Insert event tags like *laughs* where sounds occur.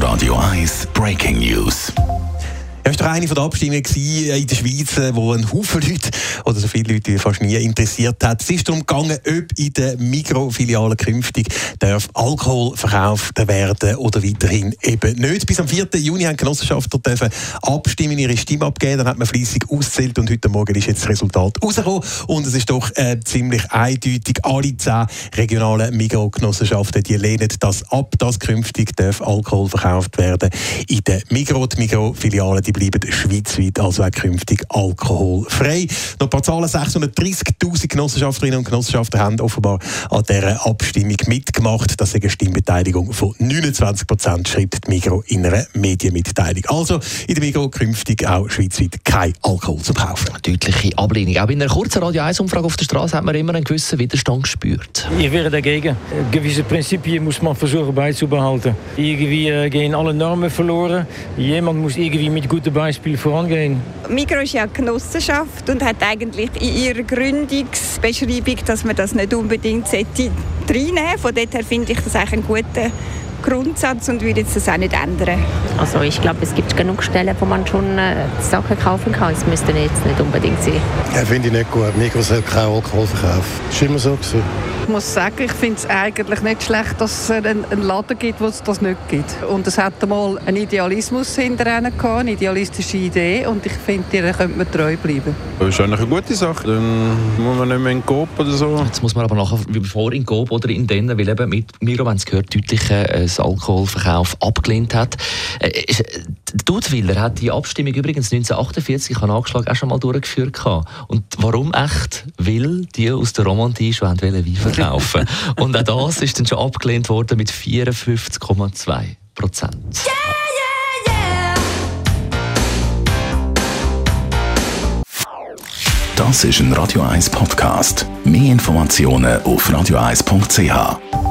Radio 1 Breaking News. Ja, es war eine der Abstimmungen in der Schweiz, äh, wo ein Haufen Leute, oder so viele Leute wie fast nie, interessiert hat. Es ist darum gegangen, ob in den Mikrofilialen künftig darf Alkohol verkauft werden oder weiterhin eben nicht. Bis am 4. Juni haben Genossenschaftler dürfen abstimmen, ihre Stimme abgeben. Dann hat man fleissig auszählt und heute Morgen ist jetzt das Resultat rausgekommen. Und es ist doch äh, ziemlich eindeutig. Alle zehn regionalen Mikrogenossenschaften, die lehnen das ab, dass künftig darf Alkohol verkauft werden in den Migros. Die Mikrofilialen, die bleiben schweizweit also auch künftig alkoholfrei. Noch ein paar Zahlen. 630'000 Genossenschafterinnen und Genossenschaften haben offenbar an dieser Abstimmung mitgemacht. Das ist eine Stimmbeteiligung von 29 Prozent, schreibt die Migro in einer Medienmitteilung. Also in der Migro künftig auch schweizweit kein Alkohol zu kaufen. Deutliche Ablehnung. Auch in einer kurzen Radio 1-Umfrage auf der Straße hat man immer einen gewissen Widerstand gespürt. Ich wäre dagegen. Gewisse Prinzipien muss man versuchen beizubehalten. Irgendwie äh, gehen alle Normen verloren. Jemand muss irgendwie mit gutem Beispiel vorangehen. Migros ist ja eine Genossenschaft und hat eigentlich in ihrer Gründungsbeschreibung, dass man das nicht unbedingt reinnehmen sollte. Von daher finde ich das eigentlich einen guten Grundsatz und würde das auch nicht ändern. Also ich glaube, es gibt genug Stellen, wo man schon äh, Sachen kaufen kann. Es müsste jetzt nicht unbedingt sein. Ja, finde ich nicht gut. Migros soll keinen Alkohol verkaufen. Das war immer so. Gewesen. Ich muss sagen, ich finde es eigentlich nicht schlecht, dass es einen, Laden gibt, wo es das nicht gibt. Und es hat einmal einen Idealismus hinterher gehabt, eine idealistische Idee und ich finde, ihr könnte man treu bleiben. Das ist eigentlich eine gute Sache. Dann muss man nicht mehr in Coop oder so. Jetzt muss man aber nachher, wie bevor in Coop oder in denen, weil eben mit Miro, wenn es gehört, deutlich äh, das Alkoholverkauf abgelehnt hat. Äh, Dudwiller hat die Abstimmung übrigens 1948, ich habe angeschlagen, auch schon mal durchgeführt. Gehabt. Und warum echt? Weil die aus der Romandie schon Wein verkaufen *laughs* Und auch das ist dann schon abgelehnt worden mit 54,2 Prozent. Yeah, yeah, yeah. Das ist ein Radio 1 Podcast. Mehr Informationen auf radio1.ch.